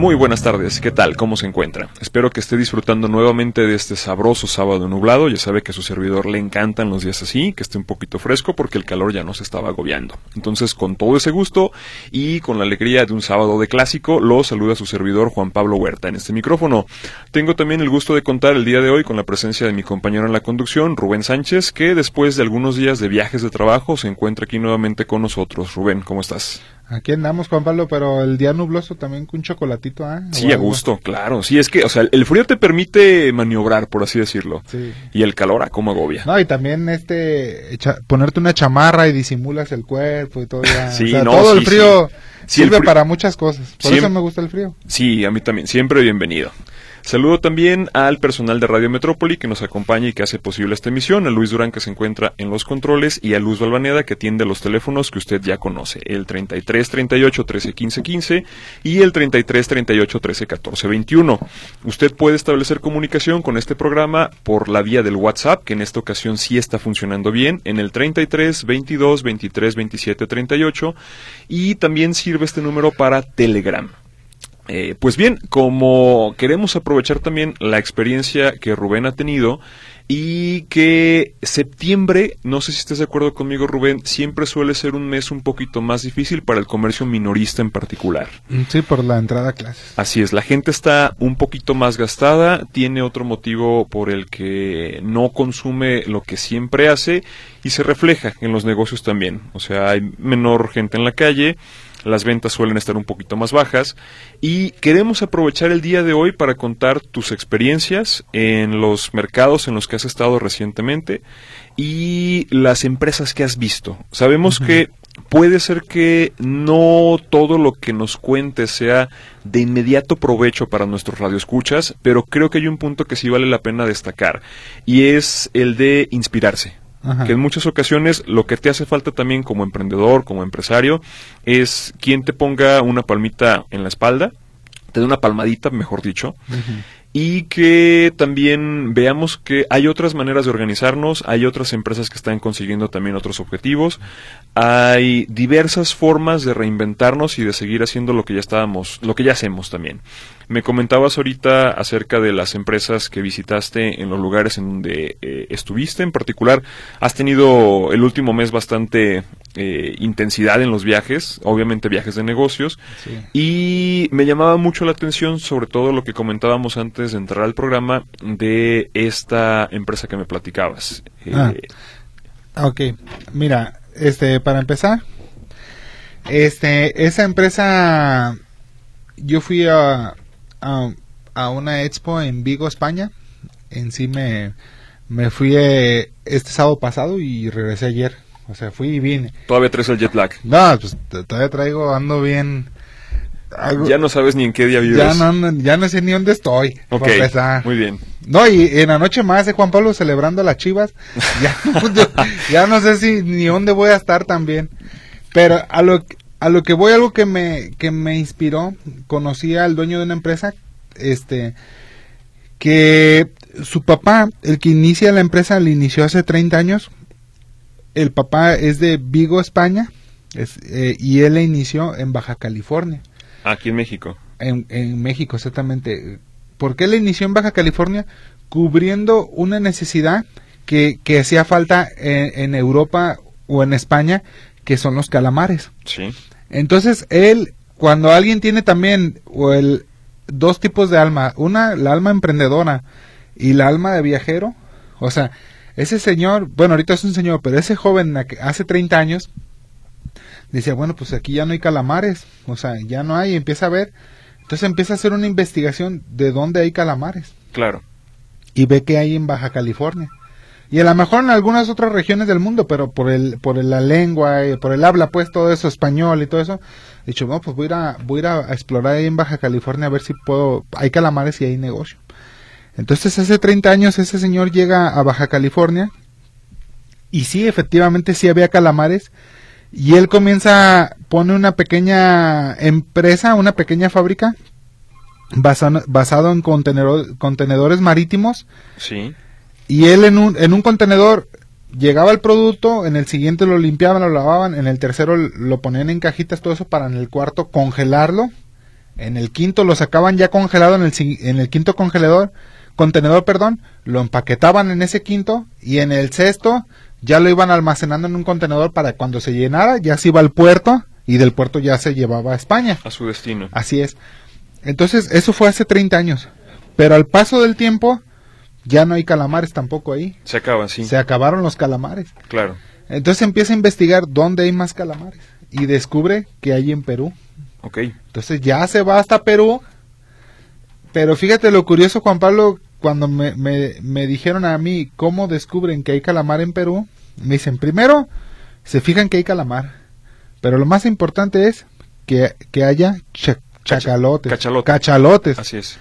Muy buenas tardes, ¿qué tal? ¿Cómo se encuentra? Espero que esté disfrutando nuevamente de este sabroso sábado nublado. Ya sabe que a su servidor le encantan los días así, que esté un poquito fresco porque el calor ya no se estaba agobiando. Entonces, con todo ese gusto y con la alegría de un sábado de clásico, lo saluda su servidor Juan Pablo Huerta en este micrófono. Tengo también el gusto de contar el día de hoy con la presencia de mi compañero en la conducción, Rubén Sánchez, que después de algunos días de viajes de trabajo se encuentra aquí nuevamente con nosotros. Rubén, ¿cómo estás? Aquí andamos, Juan Pablo, pero el día nubloso también con un chocolatito, ¿ah? Sí, a gusto, claro. Sí, es que, o sea, el frío te permite maniobrar, por así decirlo. Sí. Y el calor, ¿a cómo agobia? No, y también este, ponerte una chamarra y disimulas el cuerpo y todo. Ya. Sí, o sea, no, todo sí, el frío sí. sirve el frío- para muchas cosas. Por Siem- eso me gusta el frío. Sí, a mí también. Siempre bienvenido. Saludo también al personal de Radio Metrópoli que nos acompaña y que hace posible esta emisión, a Luis Durán que se encuentra en los controles y a Luz Balvaneda que atiende los teléfonos que usted ya conoce, el 33 38 13 15 15 y el 33 38 13 14 21. Usted puede establecer comunicación con este programa por la vía del WhatsApp, que en esta ocasión sí está funcionando bien, en el 33 22 23 27 38 y también sirve este número para Telegram. Eh, pues bien, como queremos aprovechar también la experiencia que Rubén ha tenido y que septiembre, no sé si estés de acuerdo conmigo Rubén, siempre suele ser un mes un poquito más difícil para el comercio minorista en particular. Sí, por la entrada a clases. Así es, la gente está un poquito más gastada, tiene otro motivo por el que no consume lo que siempre hace y se refleja en los negocios también. O sea, hay menor gente en la calle, las ventas suelen estar un poquito más bajas y queremos aprovechar el día de hoy para contar tus experiencias en los mercados en los que has estado recientemente y las empresas que has visto. Sabemos que puede ser que no todo lo que nos cuentes sea de inmediato provecho para nuestros radioescuchas, pero creo que hay un punto que sí vale la pena destacar y es el de inspirarse. Ajá. Que en muchas ocasiones lo que te hace falta también como emprendedor, como empresario, es quien te ponga una palmita en la espalda, te dé una palmadita, mejor dicho, y que también veamos que hay otras maneras de organizarnos, hay otras empresas que están consiguiendo también otros objetivos, hay diversas formas de reinventarnos y de seguir haciendo lo que ya estábamos, lo que ya hacemos también. Me comentabas ahorita acerca de las empresas que visitaste en los lugares en donde eh, estuviste, en particular has tenido el último mes bastante eh, intensidad en los viajes, obviamente viajes de negocios, Sí. y me llamaba mucho la atención, sobre todo lo que comentábamos antes de entrar al programa, de esta empresa que me platicabas. Eh, Ah. Ok, mira, este, para empezar, este, esa empresa, yo fui a, a, a una expo en Vigo, España. En sí me, me fui eh, este sábado pasado y regresé ayer. O sea, fui y vine. Todavía traes el jet lag. No, pues todavía traigo, ando bien. algo- Ya no sabes ni en qué día vives. ya no, ando- ya no sé ni dónde estoy. Ok, muy bien. No, y en la noche más de Juan Pablo celebrando a las chivas, ya, ya no sé si ni dónde voy a estar también. Pero a lo, a lo que voy, algo que me, que me inspiró, conocí al dueño de una empresa, este, que su papá, el que inicia la empresa, la inició hace 30 años. El papá es de Vigo, España, es, eh, y él la inició en Baja California. Aquí en México. En, en México, exactamente. ¿Por qué la inició en Baja California? Cubriendo una necesidad que, que hacía falta en, en Europa o en España, que son los calamares. Sí. Entonces, él, cuando alguien tiene también o el, dos tipos de alma, una, la alma emprendedora y la alma de viajero, o sea, ese señor, bueno, ahorita es un señor, pero ese joven hace 30 años decía, bueno, pues aquí ya no hay calamares, o sea, ya no hay, empieza a ver, entonces empieza a hacer una investigación de dónde hay calamares Claro. y ve que hay en Baja California. Y a lo mejor en algunas otras regiones del mundo, pero por el por la lengua, y por el habla, pues todo eso, español y todo eso, dicho, no, pues voy a, ir a, voy a ir a explorar ahí en Baja California a ver si puedo, hay calamares y hay negocio. Entonces hace 30 años ese señor llega a Baja California y sí, efectivamente sí había calamares y él comienza, pone una pequeña empresa, una pequeña fábrica basado, basado en contenedor- contenedores marítimos Sí. Y él en un, en un contenedor llegaba el producto, en el siguiente lo limpiaban, lo lavaban, en el tercero lo ponían en cajitas, todo eso para en el cuarto congelarlo, en el quinto lo sacaban ya congelado en el, en el quinto congelador, contenedor, perdón, lo empaquetaban en ese quinto y en el sexto ya lo iban almacenando en un contenedor para cuando se llenara ya se iba al puerto y del puerto ya se llevaba a España. A su destino. Así es. Entonces, eso fue hace 30 años. Pero al paso del tiempo, ya no hay calamares tampoco ahí. Se acaban, sí. Se acabaron los calamares. Claro. Entonces empieza a investigar dónde hay más calamares. Y descubre que hay en Perú. Ok. Entonces ya se va hasta Perú. Pero fíjate lo curioso, Juan Pablo, cuando me, me, me dijeron a mí cómo descubren que hay calamar en Perú, me dicen, primero, se fijan que hay calamar. Pero lo más importante es que, que haya cha- chacalotes, cachalote. cachalotes. Así es.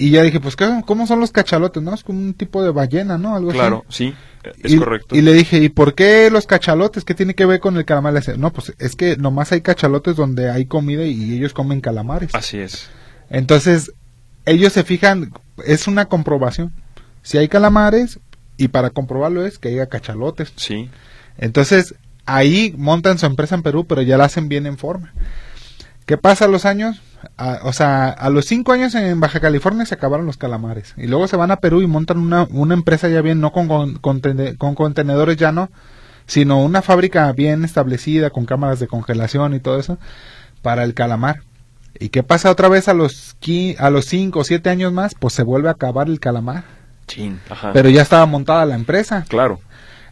Y ya dije, pues, ¿qué- ¿cómo son los cachalotes? ¿No? Es como un tipo de ballena, ¿no? Algo Claro, así. sí. Es y, correcto. Y le dije, ¿y por qué los cachalotes? ¿Qué tiene que ver con el calamar? Le no, pues es que nomás hay cachalotes donde hay comida y ellos comen calamares. Así es. Entonces, ellos se fijan, es una comprobación. Si hay calamares, y para comprobarlo es que haya cachalotes. Sí. Entonces, ahí montan su empresa en Perú, pero ya la hacen bien en forma. ¿Qué pasa los años? A- o sea, a los cinco años en Baja California se acabaron los calamares. Y luego se van a Perú y montan una, una empresa ya bien, no con, con, contene- con contenedores ya no, sino una fábrica bien establecida, con cámaras de congelación y todo eso, para el calamar. ¿Y qué pasa otra vez a los, a los cinco o siete años más? Pues se vuelve a acabar el calamar. Chin. Ajá. Pero ya estaba montada la empresa. Claro.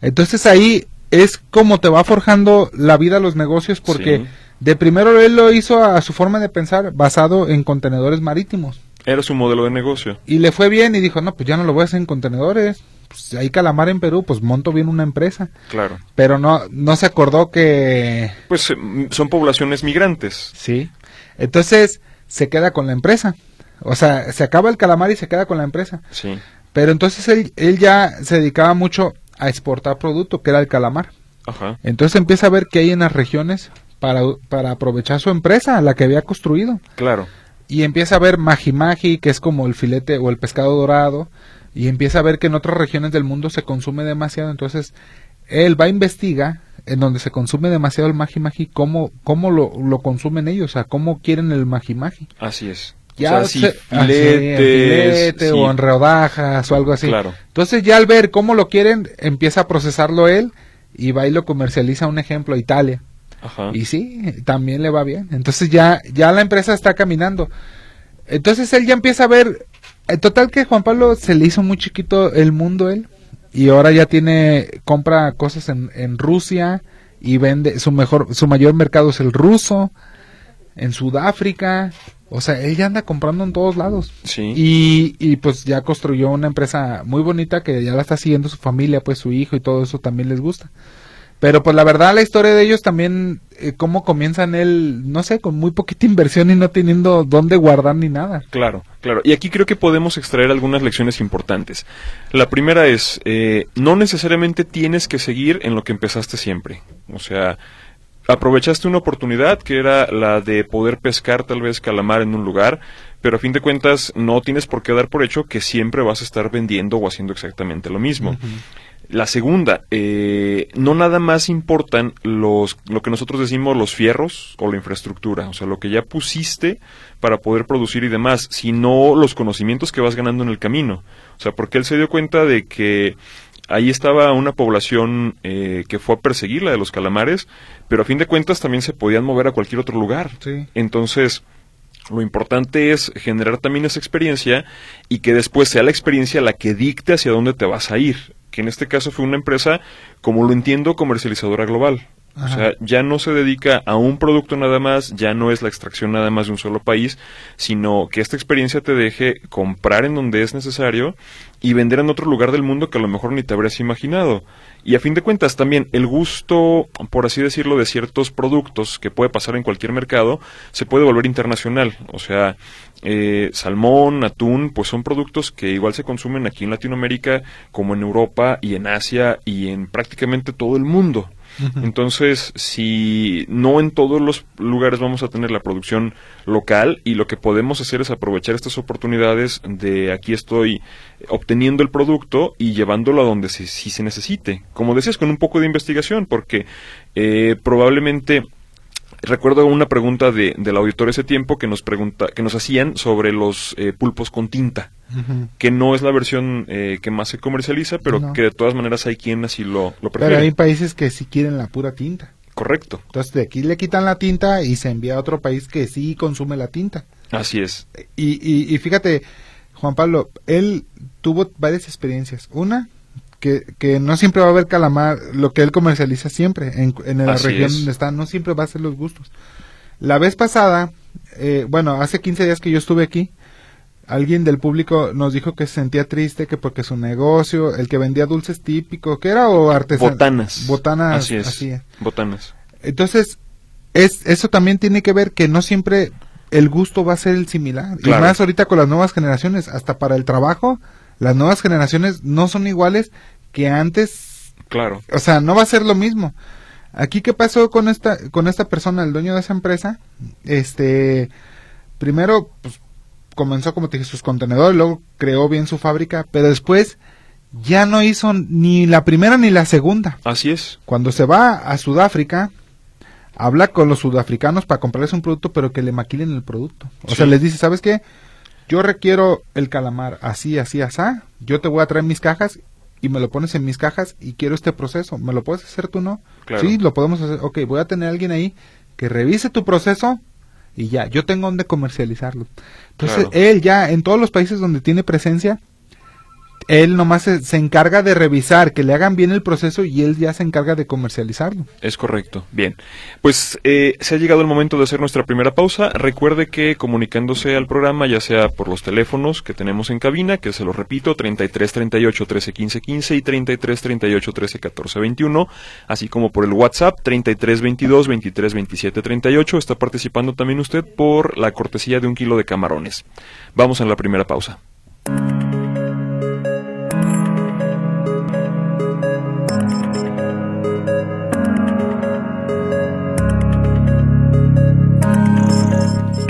Entonces ahí es como te va forjando la vida los negocios porque Sí. De primero él lo hizo a su forma de pensar basado en contenedores marítimos Era su modelo de negocio. y le fue bien y dijo no pues ya no lo voy a hacer en contenedores pues hay calamar en Perú pues monto bien una empresa Claro. pero no no se acordó que Pues eh, son poblaciones migrantes. sí entonces se queda con la empresa o sea se acaba el calamar y se queda con la empresa Sí. pero entonces él, él ya se dedicaba mucho a exportar producto que era el calamar Ajá. Entonces empieza a ver qué hay en las regiones para, para aprovechar su empresa, la que había construido. Claro. Y empieza a ver magi, que es como el filete o el pescado dorado. Y empieza a ver que en otras regiones del mundo se consume demasiado. Entonces él va a investigar en donde se consume demasiado el magi, cómo, cómo lo, lo consumen ellos, o sea, cómo quieren el magi. Así es. Ya o sea, sí, se- así, en filetes, filete sí. o en rodajas o algo así. Claro. Entonces ya al ver cómo lo quieren, empieza a procesarlo él y va y lo comercializa, un ejemplo, a Italia. Ajá. Y sí, también le va bien. Entonces ya, ya la empresa está caminando. Entonces él ya empieza a ver, en total que Juan Pablo se le hizo muy chiquito el mundo él y ahora ya tiene, compra cosas en, en Rusia y vende, su mejor, su mayor mercado es el ruso, en Sudáfrica, o sea, él ya anda comprando en todos lados. Sí. Y, y pues ya construyó una empresa muy bonita que ya la está siguiendo su familia, pues su hijo y todo eso también les gusta. Pero pues la verdad la historia de ellos también, eh, cómo comienzan él, no sé, con muy poquita inversión y no teniendo dónde guardar ni nada. Claro, claro. Y aquí creo que podemos extraer algunas lecciones importantes. La primera es, eh, no necesariamente tienes que seguir en lo que empezaste siempre. O sea, aprovechaste una oportunidad que era la de poder pescar tal vez calamar en un lugar, pero a fin de cuentas no tienes por qué dar por hecho que siempre vas a estar vendiendo o haciendo exactamente lo mismo. La segunda, eh, no nada más importan los, lo que nosotros decimos los fierros o la infraestructura, o sea, lo que ya pusiste para poder producir y demás, sino los conocimientos que vas ganando en el camino. O sea, porque él se dio cuenta de que ahí estaba una población eh, que fue a perseguir la de los calamares, pero a fin de cuentas también se podían mover a cualquier otro lugar. Sí. Entonces, lo importante es generar también esa experiencia y que después sea la experiencia la que dicte hacia dónde te vas a ir. Que en este caso fue una empresa, como lo entiendo, comercializadora global. O sea, ya no se dedica a un producto nada más, ya no es la extracción nada más de un solo país, sino que esta experiencia te deje comprar en donde es necesario y vender en otro lugar del mundo que a lo mejor ni te habrías imaginado. Y a fin de cuentas también el gusto, por así decirlo, de ciertos productos que puede pasar en cualquier mercado, se puede volver internacional. O sea, eh, salmón, atún, pues son productos que igual se consumen aquí en Latinoamérica como en Europa y en Asia y en prácticamente todo el mundo. Entonces, si no en todos los lugares vamos a tener la producción local y lo que podemos hacer es aprovechar estas oportunidades de aquí estoy obteniendo el producto y llevándolo a donde si se necesite. Como decías, con un poco de investigación, porque eh, probablemente recuerdo una pregunta de, del auditor ese tiempo que nos pregunta que nos hacían sobre los eh, pulpos con tinta que no es la versión eh, que más se comercializa pero que de todas maneras hay quien así lo, lo prefiere. pero hay países que sí quieren la pura tinta. Correcto. Entonces de aquí le quitan la tinta y se envía a otro país que sí consume la tinta. Así es. Y, y fíjate Juan Pablo él tuvo varias experiencias. Una que, que no siempre va a haber calamar, lo que él comercializa siempre en, en la región donde está, no siempre va a ser los gustos. La vez pasada, eh, bueno, hace 15 días que yo estuve aquí, alguien del público nos dijo que se sentía triste que porque su negocio, el que vendía dulces típicos, ¿qué era? O artesanos. Botanas. Botanas. Así es. Botanas. Entonces, es, eso también tiene que ver que no siempre el gusto va a ser el similar. Y más ahorita con las nuevas generaciones, hasta para el trabajo, las nuevas generaciones no son iguales que antes. Claro. O sea, no va a ser lo mismo. Aquí qué pasó con esta con esta persona, el dueño de esa empresa, este primero pues, comenzó como te dije sus contenedores, luego creó bien su fábrica, pero después ya no hizo ni la primera ni la segunda. Así es. Cuando se va a Sudáfrica, habla con los sudafricanos para comprarles un producto, pero que le maquilen el producto. O sea, les dice, ¿sabes qué? Yo requiero el calamar así, así, así, yo te voy a traer mis cajas y me lo pones en mis cajas y quiero este proceso, ¿me lo puedes hacer tú no? Sí, lo podemos hacer, ok, voy a tener a alguien ahí que revise tu proceso y ya, yo tengo donde comercializarlo. Entonces, él ya en todos los países donde tiene presencia, él nomás se, encarga de revisar que le hagan bien el proceso y él ya se encarga de comercializarlo. Es correcto. Bien. Pues eh, se ha llegado el momento de hacer nuestra primera pausa. Recuerde que comunicándose al programa, ya sea por los teléfonos que tenemos en cabina, que se lo repito, 33 38 13 15 15 y 33 38 13 14 21, así como por el WhatsApp 33 22 23 27 38, está participando también usted por la cortesía de un kilo de camarones. Vamos a la primera pausa.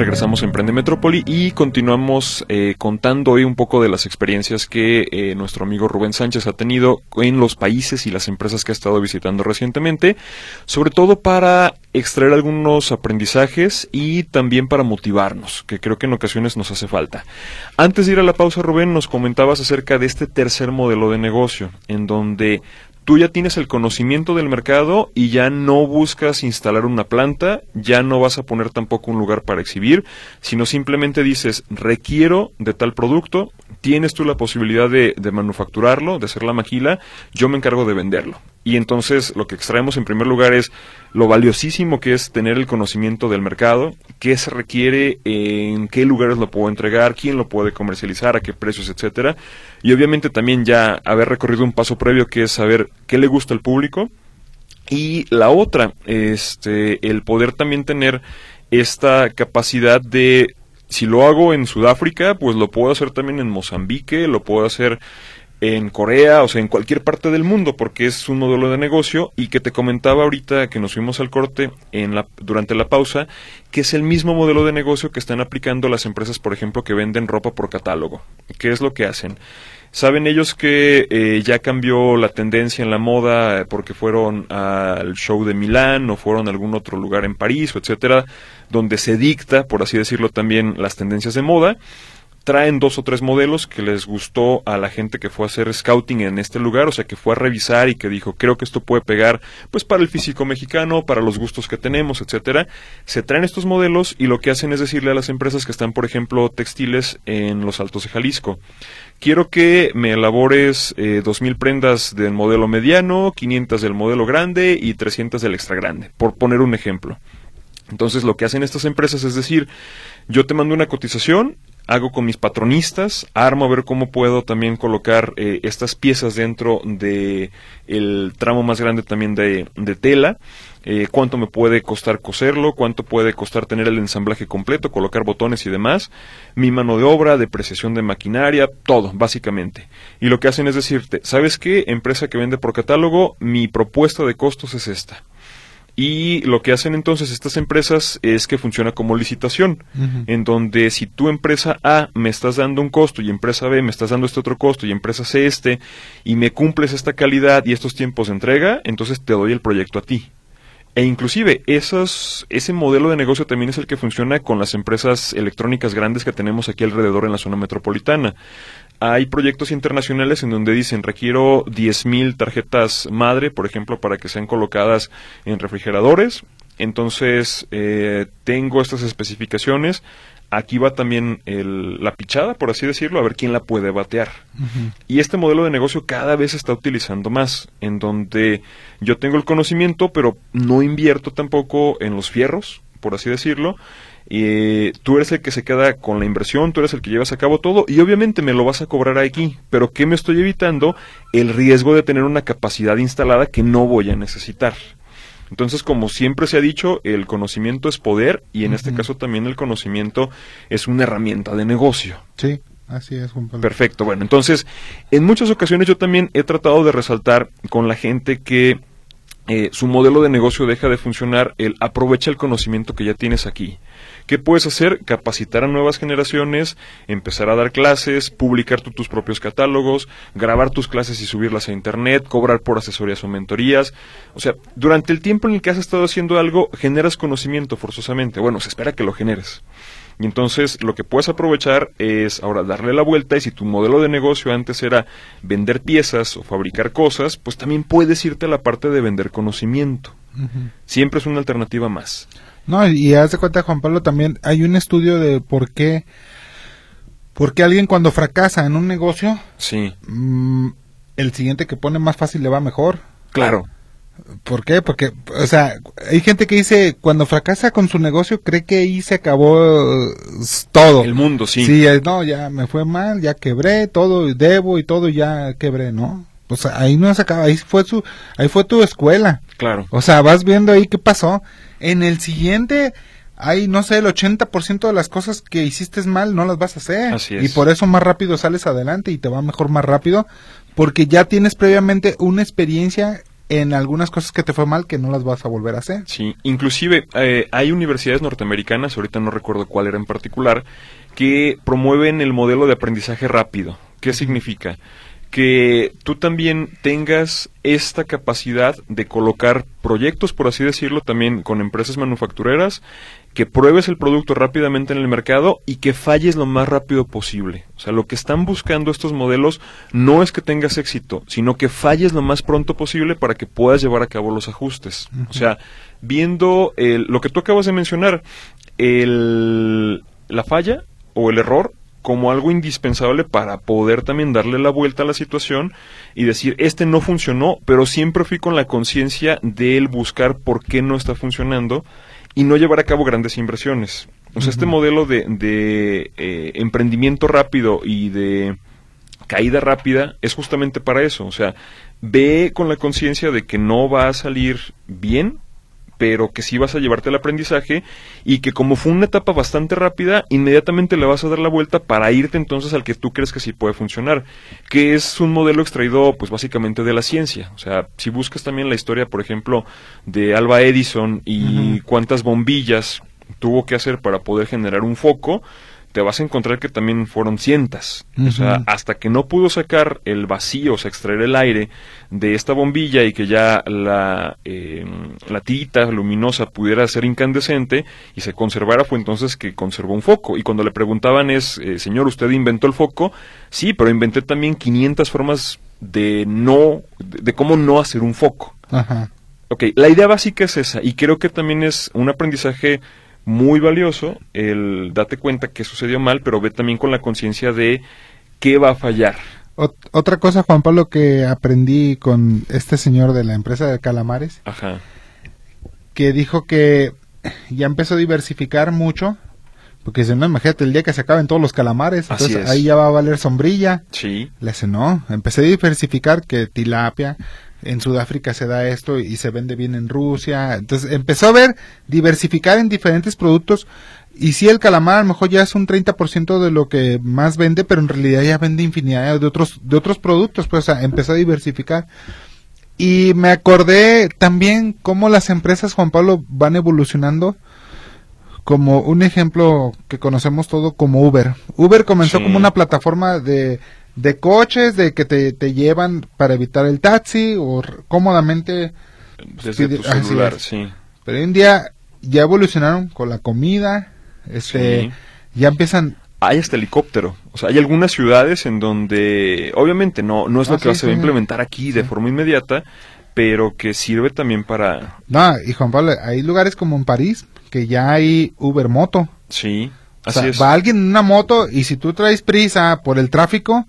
Regresamos a Emprende Metrópoli y continuamos eh, contando hoy un poco de las experiencias que eh, nuestro amigo Rubén Sánchez ha tenido en los países y las empresas que ha estado visitando recientemente, sobre todo para extraer algunos aprendizajes y también para motivarnos, que creo que en ocasiones nos hace falta. Antes de ir a la pausa, Rubén, nos comentabas acerca de este tercer modelo de negocio, en donde tú ya tienes el conocimiento del mercado y ya no buscas instalar una planta, ya no vas a poner tampoco un lugar para exhibir, sino simplemente dices, requiero de tal producto, tienes tú la posibilidad de, de manufacturarlo, de hacer la maquila, yo me encargo de venderlo. Y entonces lo que extraemos en primer lugar es lo valiosísimo que es tener el conocimiento del mercado, qué se requiere, en qué lugares lo puedo entregar, quién lo puede comercializar, a qué precios, etcétera. Y obviamente también ya haber recorrido un paso previo que es saber qué le gusta al público. Y la otra, este, el poder también tener esta capacidad de si lo hago en Sudáfrica, pues lo puedo hacer también en Mozambique, lo puedo hacer en Corea, o sea, en cualquier parte del mundo, porque es un modelo de negocio y que te comentaba ahorita que nos fuimos al corte en la, durante la pausa, que es el mismo modelo de negocio que están aplicando las empresas, por ejemplo, que venden ropa por catálogo. ¿Qué es lo que hacen? Saben ellos que eh, ya cambió la tendencia en la moda porque fueron al show de Milán o fueron a algún otro lugar en París etcétera, donde se dicta, por así decirlo, también las tendencias de moda traen dos o tres modelos que les gustó a la gente que fue a hacer scouting en este lugar, o sea, que fue a revisar y que dijo, creo que esto puede pegar, pues para el físico mexicano, para los gustos que tenemos, etcétera. Se traen estos modelos y lo que hacen es decirle a las empresas que están, por ejemplo, textiles en los Altos de Jalisco, quiero que me elabores eh, 2.000 prendas del modelo mediano, 500 del modelo grande y 300 del extra grande, por poner un ejemplo. Entonces lo que hacen estas empresas es decir, yo te mando una cotización, hago con mis patronistas, armo a ver cómo puedo también colocar eh, estas piezas dentro de el tramo más grande también de, de tela, eh, cuánto me puede costar coserlo, cuánto puede costar tener el ensamblaje completo, colocar botones y demás, mi mano de obra, depreciación de maquinaria, todo, básicamente. Y lo que hacen es decirte, ¿sabes qué? Empresa que vende por catálogo, mi propuesta de costos es esta. Y lo que hacen entonces estas empresas es que funciona como licitación, en donde si tu empresa A me estás dando un costo y empresa B me estás dando este otro costo y empresa C este, y me cumples esta calidad y estos tiempos de entrega, entonces te doy el proyecto a ti. E inclusive esos, ese modelo de negocio también es el que funciona con las empresas electrónicas grandes que tenemos aquí alrededor en la zona metropolitana. Hay proyectos internacionales en donde dicen requiero 10.000 tarjetas madre, por ejemplo, para que sean colocadas en refrigeradores. Entonces, eh, tengo estas especificaciones. Aquí va también la pichada, por así decirlo, a ver quién la puede batear. Y este modelo de negocio cada vez se está utilizando más, en donde yo tengo el conocimiento, pero no invierto tampoco en los fierros, por así decirlo, y tú eres el que se queda con la inversión, tú eres el que llevas a cabo todo y obviamente me lo vas a cobrar aquí, pero ¿qué me estoy evitando? El riesgo de tener una capacidad instalada que no voy a necesitar. Entonces, como siempre se ha dicho, el conocimiento es poder y en este caso también el conocimiento es una herramienta de negocio. Sí, así es, Juan Pablo. Perfecto, bueno, entonces, en muchas ocasiones yo también he tratado de resaltar con la gente que eh, su modelo de negocio deja de funcionar, el aprovecha el conocimiento que ya tienes aquí. ¿Qué puedes hacer? Capacitar a nuevas generaciones, empezar a dar clases, publicar tus propios catálogos, grabar tus clases y subirlas a internet, cobrar por asesorías o mentorías. O sea, durante el tiempo en el que has estado haciendo algo, generas conocimiento forzosamente. Bueno, se espera que lo generes. Y entonces lo que puedes aprovechar es ahora darle la vuelta y si tu modelo de negocio antes era vender piezas o fabricar cosas, pues también puedes irte a la parte de vender conocimiento. Siempre es una alternativa más. No, y haz de cuenta, Juan Pablo, también hay un estudio de por qué, por qué alguien cuando fracasa en un negocio, sí. Mm, el siguiente que pone más fácil le va mejor. Claro. ¿Por qué? Porque, o sea, hay gente que dice, cuando fracasa con su negocio, cree que ahí se acabó todo. El mundo, sí. Sí, no, ya me fue mal, ya quebré todo, debo y todo, ya quebré, ¿no? Pues ahí no se acaba, ahí fue su, ahí fue tu escuela. Claro. O sea, vas viendo ahí qué pasó. En el siguiente, hay, no sé, el 80% de las cosas que hiciste mal no las vas a hacer. Así es. Y por eso más rápido sales adelante y te va mejor más rápido, porque ya tienes previamente una experiencia en algunas cosas que te fue mal que no las vas a volver a hacer. Sí, inclusive eh, hay universidades norteamericanas, ahorita no recuerdo cuál era en particular, que promueven el modelo de aprendizaje rápido. ¿Qué significa? Que tú también tengas esta capacidad de colocar proyectos, por así decirlo, también con empresas manufactureras, que pruebes el producto rápidamente en el mercado y que falles lo más rápido posible. O sea, lo que están buscando estos modelos no es que tengas éxito, sino que falles lo más pronto posible para que puedas llevar a cabo los ajustes. O sea, viendo lo que tú acabas de mencionar, el, la falla o el error como algo indispensable para poder también darle la vuelta a la situación y decir, este no funcionó, pero siempre fui con la conciencia de él buscar por qué no está funcionando y no llevar a cabo grandes inversiones. O sea, este modelo de, de eh, emprendimiento rápido y de caída rápida es justamente para eso. O sea, ve con la conciencia de que no va a salir bien, pero que sí vas a llevarte el aprendizaje y que como fue una etapa bastante rápida, inmediatamente le vas a dar la vuelta para irte entonces al que tú crees que sí puede funcionar, que es un modelo extraído pues básicamente de la ciencia. O sea, si buscas también la historia, por ejemplo, de Alba Edison y cuántas bombillas tuvo que hacer para poder generar un foco, te vas a encontrar que también fueron cientas. O sea, hasta que no pudo sacar el vacío, o sea, extraer el aire de esta bombilla y que ya la, eh, la tirita luminosa pudiera ser incandescente y se conservara, fue entonces que conservó un foco. Y cuando le preguntaban es, eh, señor, ¿usted inventó el foco? Sí, pero inventé también 500 formas de no, de, cómo no hacer un foco. Ajá. Ok, la idea básica es esa y creo que también es un aprendizaje muy valioso el date cuenta que sucedió mal, pero ve también con la conciencia de qué va a fallar. otra cosa, Juan Pablo, que aprendí con este señor de la empresa de calamares, Ajá. que dijo que ya empezó a diversificar mucho Porque si no, imagínate el día que se acaben todos los calamares, Así entonces es. ahí ya va a valer sombrilla. Sí, Le hace, no, empecé a diversificar que tilapia, en Sudáfrica se da esto y se vende bien en Rusia. Entonces empezó a ver, diversificar en diferentes productos. Y sí, el calamar a lo mejor ya es un 30% de lo que más vende, pero en realidad ya vende infinidad de otros, de otros productos, pues o sea, empezó a diversificar. Y me acordé también cómo las empresas, Juan Pablo, van evolucionando. Como un ejemplo que conocemos todo como Uber. Uber comenzó Sí. como una plataforma de, de coches, de que te, te llevan para evitar el taxi o cómodamente. desde pide- tu celular, sí. Pero hoy en día ya evolucionaron con la comida. Este, Sí. ya empiezan. Hay hasta helicóptero. O sea, hay algunas ciudades en donde, obviamente, no, no es Ah, lo que sí, se va a implementar aquí de Sí. forma inmediata, pero que sirve también para, No, y Juan Pablo, hay lugares como en París que ya hay Uber Moto. sí, O así sea, es. va alguien en una moto y si tú traes prisa por el tráfico,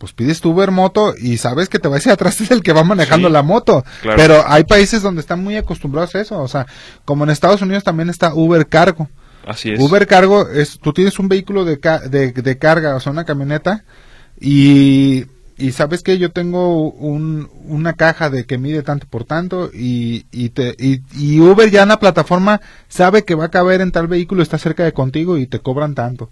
pues pides tu Uber moto y sabes que te va a ir atrás es el que va manejando Sí, la moto. claro. Pero hay países donde están muy acostumbrados a eso. O sea, como en Estados Unidos también está Uber Cargo. Así es. Uber Cargo es, tú tienes un vehículo de, de, de carga, o sea, una camioneta, y, y sabes que yo tengo un, una caja de que mide tanto por tanto, y, y, te, y, y Uber ya en la plataforma sabe que va a caber en tal vehículo, está cerca de contigo y te cobran tanto.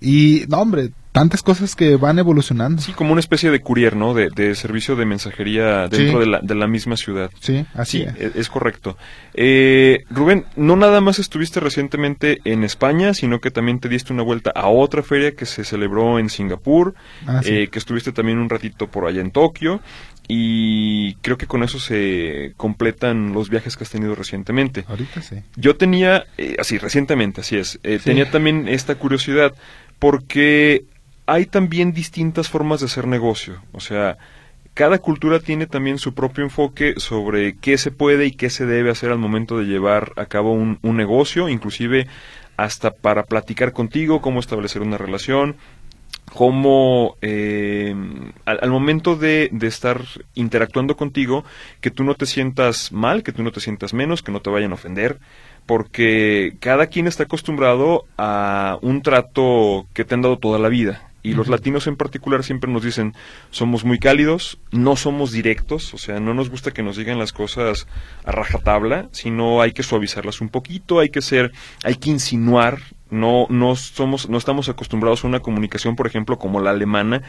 Y, no, hombre, tantas cosas que van evolucionando. Sí, como una especie de courier, ¿no? De, de servicio de mensajería dentro Sí. de, la, de la misma ciudad. Sí, así Sí, es. e- es correcto. Eh, Rubén, no nada más estuviste recientemente en España, sino que también te diste una vuelta a otra feria que se celebró en Singapur, Ah, sí. eh, que estuviste también un ratito por allá en Tokio, y creo que con eso se completan los viajes que has tenido recientemente. Ahorita sí. Yo tenía, eh, así, recientemente, así es, eh, tenía también esta curiosidad porque hay también distintas formas de hacer negocio. O sea, cada cultura tiene también su propio enfoque sobre qué se puede y qué se debe hacer al momento de llevar a cabo un, negocio, inclusive hasta para platicar contigo, cómo establecer una relación, cómo eh, al, al momento de, de estar interactuando contigo, que tú no te sientas mal, que tú no te sientas menos, que no te vayan a ofender, porque cada quien está acostumbrado a un trato que te han dado toda la vida. Y los latinos en particular siempre nos dicen, somos muy cálidos, no somos directos, o sea, no nos gusta que nos digan las cosas a rajatabla, sino hay que suavizarlas un poquito, hay que ser, hay que insinuar, no, no somos, no estamos acostumbrados a una comunicación, por ejemplo, como la alemana,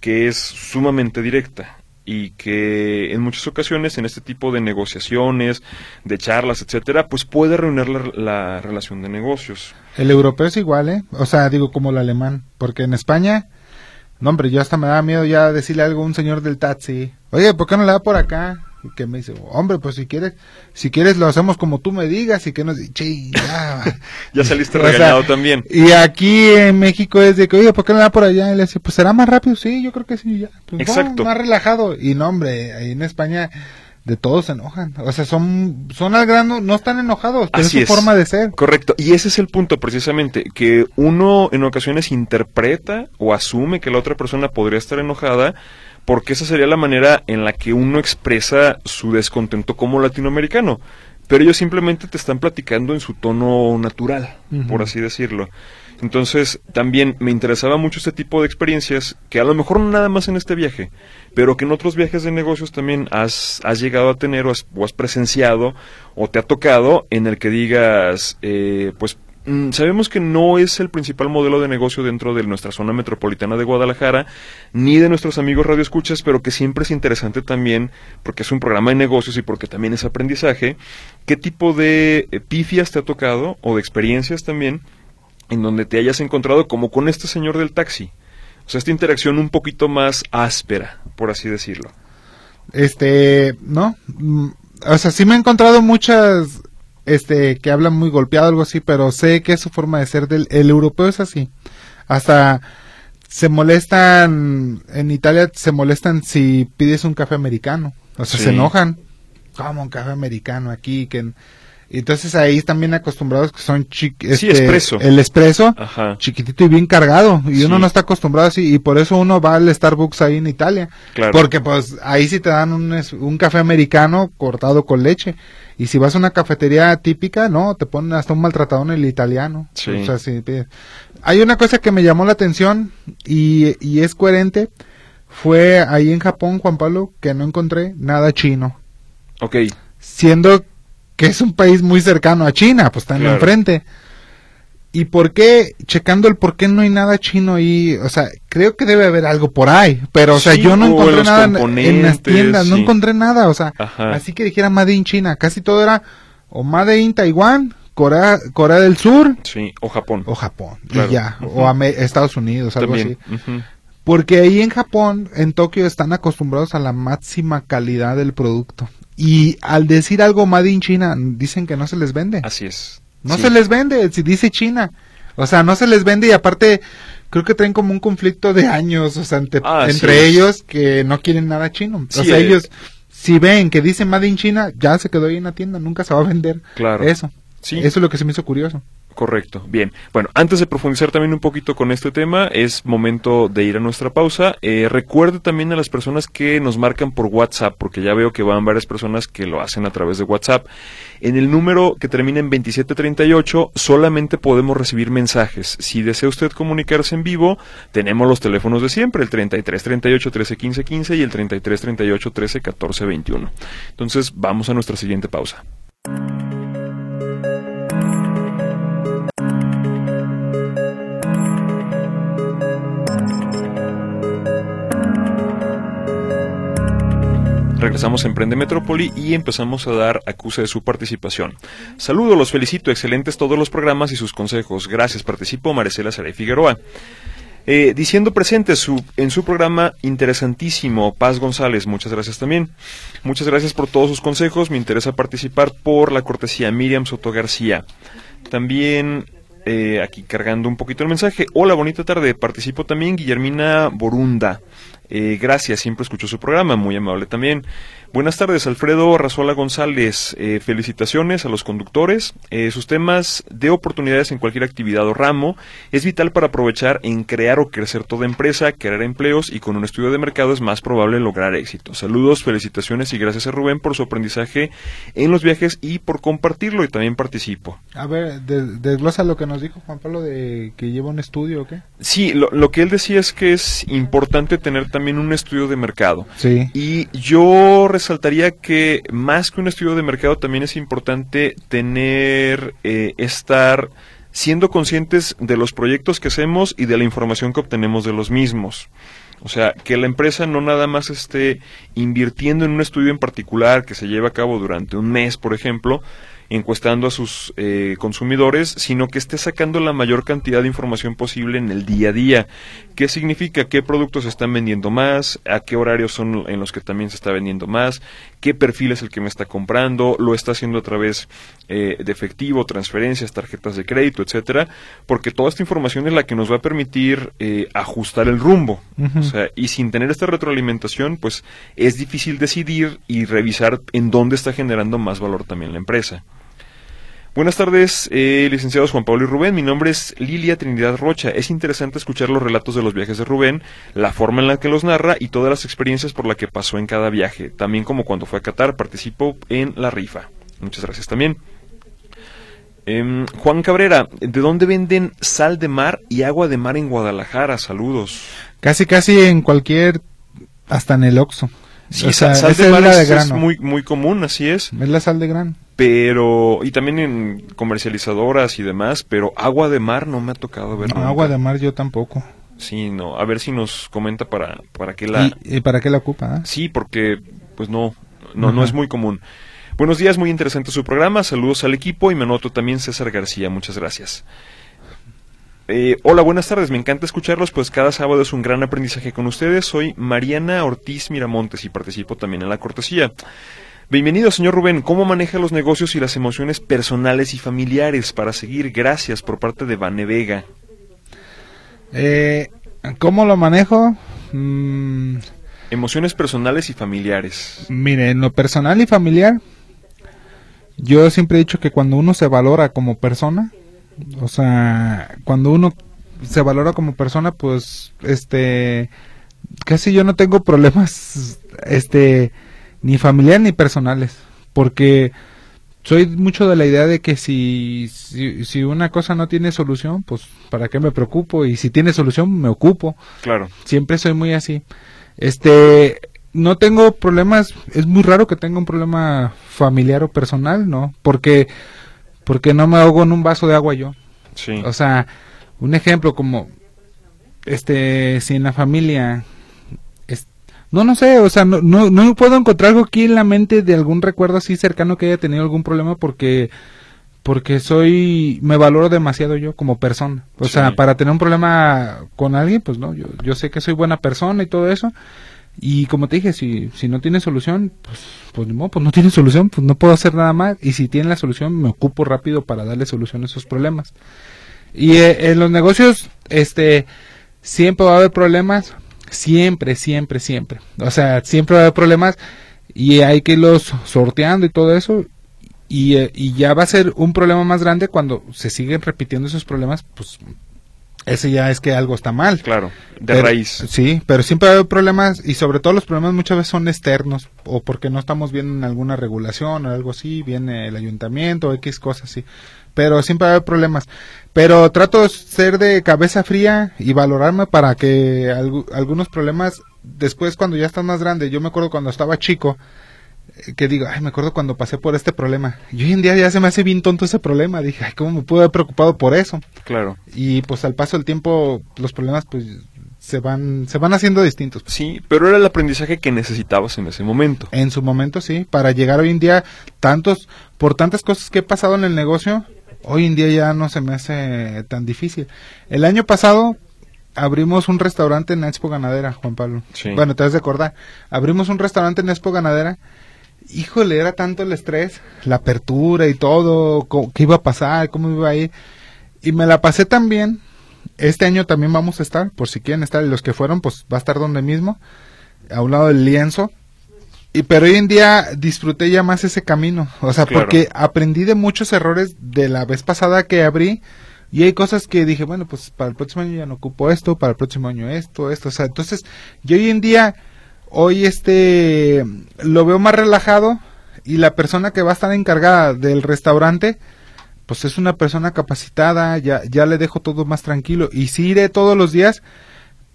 que es sumamente directa y que en muchas ocasiones en este tipo de negociaciones, de charlas, etcétera, pues puede reunir la, la relación de negocios. El europeo es igual, ¿eh? O sea, digo como el alemán, porque en España, no hombre, yo hasta me da miedo ya decirle algo a un señor del taxi. Oye, ¿por qué no le da por acá? Y que me dice, hombre, pues si quieres, si quieres lo hacemos como tú me digas y que nos che, ya. Ya saliste O sea, regañado también. Y aquí en México es de que, oye, ¿por qué no da por allá? Y le dice, pues será más rápido, sí, yo creo que sí, ya. Pues, Exacto. más relajado. Y no, hombre, ahí en España de todos se enojan. O sea, son, son al grano, no están enojados, pero Así es. su forma de ser. Correcto, y ese es el punto precisamente, que uno en ocasiones interpreta o asume que la otra persona podría estar enojada porque esa sería la manera en la que uno expresa su descontento como latinoamericano. Pero ellos simplemente te están platicando en su tono natural, por así decirlo. Entonces, también me interesaba mucho este tipo de experiencias, que a lo mejor no nada más en este viaje, pero que en otros viajes de negocios también has, has llegado a tener o has, o has presenciado o te ha tocado en el que digas, eh, pues sabemos que no es el principal modelo de negocio dentro de nuestra zona metropolitana de Guadalajara, ni de nuestros amigos radioescuchas, pero que siempre es interesante también, porque es un programa de negocios y porque también es aprendizaje, qué tipo de eh, pifias te ha tocado o de experiencias también en donde te hayas encontrado como con este señor del taxi. O sea, esta interacción un poquito más áspera, por así decirlo. Este, no, mm, o sea, sí me he encontrado muchas, este, que hablan muy golpeado, algo así, pero sé que es su forma de ser del, el europeo es así. Hasta se molestan, en Italia se molestan si pides un café americano. O sea, Sí. se enojan. Como un café americano aquí, que, Entonces ahí están bien acostumbrados que son chiquitos. Sí, espresso. El espresso, Ajá. chiquitito y bien cargado. Y uno no está acostumbrado así. Y por eso uno va al Starbucks ahí en Italia. Claro. Porque pues ahí sí te dan un, un café americano cortado con leche. Y si vas a una cafetería típica, no, te ponen hasta un maltratado en el italiano. Sí. O sea, pides. Hay una cosa que me llamó la atención y, y es coherente. Fue ahí en Japón, Juan Pablo, que no encontré nada chino. Ok, Siendo que es un país muy cercano a China, pues están Claro. enfrente. ¿Y por qué? Checando el por qué no hay nada chino ahí, o sea, creo que debe haber algo por ahí, pero o sea, Sí, yo no encontré nada en, en las tiendas, no encontré nada, o sea, Ajá. así que dijera Made in China, casi todo era o Made in Taiwán, Corea, Corea del Sur sí, o Japón. o Japón, Claro. y ya, o Estados Unidos, algo También. así. Porque ahí en Japón, en Tokio, están acostumbrados a la máxima calidad del producto. Y al decir algo Made in China, dicen que no se les vende. Así es. No Sí. se les vende, si dice China. O sea, no se les vende y aparte creo que traen como un conflicto de años, o sea, ante- Ah, entre ellos que no quieren nada chino. Sí, o sea, eh. ellos, si ven que dice Made in China, ya se quedó ahí en la tienda, nunca se va a vender. Claro. Eso. Sí. Eso es lo que se me hizo curioso. Correcto. Bien. Bueno, antes de profundizar también un poquito con este tema, es momento de ir a nuestra pausa. Eh, recuerde también a las personas que nos marcan por WhatsApp, porque ya veo que van varias personas que lo hacen a través de WhatsApp. En el número que termina en 2738 solamente podemos recibir mensajes. Si desea usted comunicarse en vivo, tenemos los teléfonos de siempre, el 33 38 13 15 15 y el 33 38 13 14 21. Entonces, vamos a nuestra siguiente pausa. Regresamos a Emprende Metrópoli y empezamos a dar acuse de su participación. Saludo, los felicito, excelentes todos los programas y sus consejos. Gracias, participo Maricela Saray Figueroa. Eh, diciendo presente su, en su programa interesantísimo, Paz González, muchas gracias también. Muchas gracias por todos sus consejos, me interesa participar por la cortesía Miriam Soto García. También eh, aquí cargando un poquito el mensaje. Hola, bonita tarde, participo también Guillermina Borunda. Eh, gracias, siempre escucho su programa, muy amable también. Buenas tardes, Alfredo Razola González. Eh, felicitaciones a los conductores. Eh, sus temas de oportunidades en cualquier actividad o ramo es vital para aprovechar en crear o crecer toda empresa, crear empleos y con un estudio de mercado es más probable lograr éxito. Saludos, felicitaciones y gracias a Rubén por su aprendizaje en los viajes y por compartirlo y también participo. A ver, de- desglosa lo que nos dijo Juan Pablo de que lleva un estudio o qué. Sí, lo, lo que él decía es que es importante tener también un estudio de mercado. Sí. Y yo resaltaría que más que un estudio de mercado también es importante tener, eh, estar siendo conscientes de los proyectos que hacemos y de la información que obtenemos de los mismos. O sea, que la empresa no nada más esté invirtiendo en un estudio en particular que se lleva a cabo durante un mes, por ejemplo, encuestando a sus eh, consumidores, sino que esté sacando la mayor cantidad de información posible en el día a día. ¿Qué significa? ¿Qué productos se están vendiendo más? ¿A qué horarios son en los que también se está vendiendo más? ¿Qué perfil es el que me está comprando? ¿Lo está haciendo a través eh, de efectivo, transferencias, tarjetas de crédito, etcétera? Porque toda esta información es la que nos va a permitir eh, ajustar el rumbo. O sea, y sin tener esta retroalimentación, pues es difícil decidir y revisar en dónde está generando más valor también la empresa. Buenas tardes, eh, licenciados Juan Pablo y Rubén. Mi nombre es Lilia Trinidad Rocha. Es interesante escuchar los relatos de los viajes de Rubén, la forma en la que los narra y todas las experiencias por la que pasó en cada viaje. También como cuando fue a Qatar, participó en la rifa. Muchas gracias también. Em, Juan Cabrera, ¿de dónde venden sal de mar y agua de mar en Guadalajara? Saludos. Casi, casi en cualquier, hasta en el Oxxo. Sí, O sea, sal de mar es, de es grano. muy, muy común, así es. Es la sal de grano. Pero, y también en comercializadoras y demás, pero agua de mar no me ha tocado ver. No, nunca. agua de mar yo tampoco. Sí, no. A ver si nos comenta para, para qué la. ¿Y, y para qué la ocupa? ah? Sí, porque, pues no, no, no es muy común. Buenos días, muy interesante su programa. Saludos al equipo y me anoto también César García. Muchas gracias. Eh, hola, buenas tardes. Me encanta escucharlos, pues cada sábado es un gran aprendizaje con ustedes. Soy Mariana Ortiz Miramontes y participo también en la cortesía. Bienvenido, señor Rubén. ¿Cómo maneja los negocios y las emociones personales y familiares para seguir? Gracias por parte de Vane Vega. Eh, ¿Cómo lo manejo? Mm, Emociones personales y familiares. mire, en lo personal y familiar, yo siempre he dicho que cuando uno se valora como persona, o sea, cuando uno se valora como persona, pues, este, casi yo no tengo problemas, este, ni familiares ni personales, porque soy mucho de la idea de que si, si, si, una cosa no tiene solución, pues para qué me preocupo y si tiene solución me ocupo. Claro. Siempre soy muy así. Este, no tengo problemas, es muy raro que tenga un problema familiar o personal, ¿no? Porque porque no me ahogo en un vaso de agua yo. Sí. O sea, un ejemplo como este si en la familia no, no sé, o sea, no, no, no puedo encontrar algo aquí en la mente de algún recuerdo así cercano que haya tenido algún problema porque porque soy me valoro demasiado yo como persona. O sea, para tener un problema con alguien, pues no, yo yo sé que soy buena persona y todo eso. Y como te dije, si si no tiene solución, pues pues no, pues no tiene solución, pues no puedo hacer nada más y si tiene la solución me ocupo rápido para darle solución a esos problemas. Y eh, en los negocios este siempre va a haber problemas, Siempre, siempre, siempre. O sea, siempre va a haber problemas y hay que irlos sorteando y todo eso. Y, eh, y, ya va a ser un problema más grande cuando se siguen repitiendo esos problemas, pues ese ya es que algo está mal. Claro, de raíz. Sí, pero siempre va a haber problemas y sobre todo los problemas muchas veces son externos o porque no estamos viendo en alguna regulación o algo así, viene el ayuntamiento o X cosas así pero siempre va a haber problemas. Pero trato de ser de cabeza fría y valorarme para que algunos problemas, después cuando ya estás más grande, yo me acuerdo cuando estaba chico, eh, que digo, ay, me acuerdo cuando pasé por este problema. Y hoy en día ya se me hace bien tonto ese problema. Dije, ay, ¿cómo me pude haber preocupado por eso? Claro. Y pues al paso del tiempo, los problemas, pues se van se van haciendo distintos. Sí, pero era el aprendizaje que necesitabas en ese momento. En su momento sí, para llegar hoy en día tantos por tantas cosas que he pasado en el negocio, hoy en día ya no se me hace tan difícil. El año pasado abrimos un restaurante en Expo Ganadera, Juan Pablo. Bueno, te vas a acordar. Abrimos un restaurante en Expo Ganadera. Híjole, era tanto el estrés, la apertura y todo, qué iba a pasar, cómo iba a ir. Y me la pasé tan bien. Este año también vamos a estar, por si quieren estar, y los que fueron, pues va a estar donde mismo, a un lado del lienzo y pero hoy en día disfruté ya más ese camino, o sea, porque aprendí de muchos errores de la vez pasada que abrí y hay cosas que dije, bueno, pues para el próximo año ya no ocupo esto, para el próximo año esto, esto, o sea, entonces yo hoy en día hoy este lo veo más relajado y la persona que va a estar encargada del restaurante pues es una persona capacitada, ya ya le dejo todo más tranquilo y si iré todos los días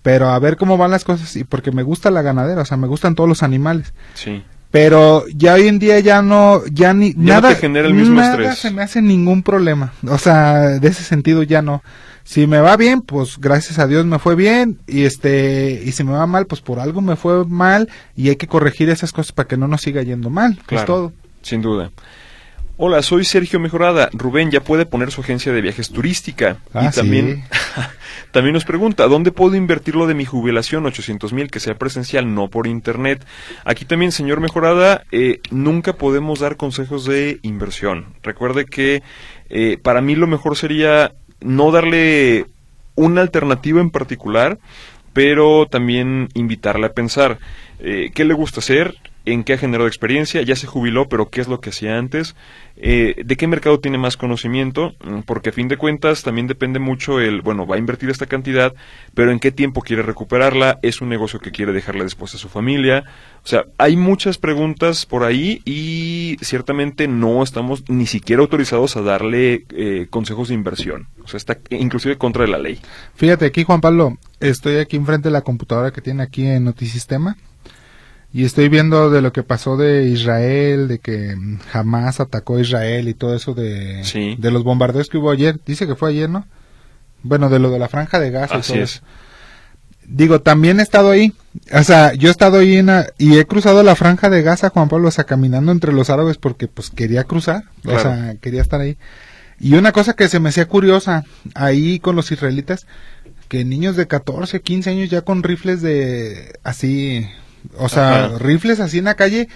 pero a ver cómo van las cosas y porque me gusta la ganadera, o sea, me gustan todos los animales. Sí. Pero ya hoy en día ya no, ya ni nada, te genera el mismo nada se me hace ningún problema. O sea, de ese sentido ya no. Si me va bien, pues gracias a Dios me fue bien y este y si me va mal, pues por algo me fue mal y hay que corregir esas cosas para que no nos siga yendo mal. Claro, es todo. Sin duda. Hola, soy Sergio Mejorada. Rubén ya puede poner su agencia de viajes turística. Ah, y también, también nos pregunta, ¿dónde puedo invertir lo de mi jubilación? 800 mil, que sea presencial, no por internet. Aquí también, señor Mejorada, eh, nunca podemos dar consejos de inversión. Recuerde que eh, para mí lo mejor sería no darle una alternativa en particular, pero también invitarle a pensar. Eh, ¿Qué le gusta hacer? En qué ha generado experiencia, ya se jubiló, pero qué es lo que hacía antes, eh, de qué mercado tiene más conocimiento, mm, porque a fin de cuentas también depende mucho el, bueno, va a invertir esta cantidad, pero en qué tiempo quiere recuperarla, es un negocio que quiere dejarle después a su familia, o sea, hay muchas preguntas por ahí y ciertamente no estamos ni siquiera autorizados a darle eh, consejos de inversión, o sea, está inclusive contra de la ley. Fíjate aquí, Juan Pablo, estoy aquí enfrente de la computadora que tiene aquí en Notisistema y estoy viendo de lo que pasó de Israel, de que jamás atacó a Israel y todo eso de, de los bombardeos que hubo ayer. Dice que fue ayer, ¿no? Bueno, de lo de la franja de Gaza y todo eso. Digo, también he estado ahí. O sea, yo he estado ahí y he cruzado la franja de Gaza, Juan Pablo, o sea, caminando entre los árabes porque pues quería cruzar. O sea, quería estar ahí. Y una cosa que se me hacía curiosa ahí con los israelitas, que niños de 14, 15 años ya con rifles de así o sea, rifles así en la calle,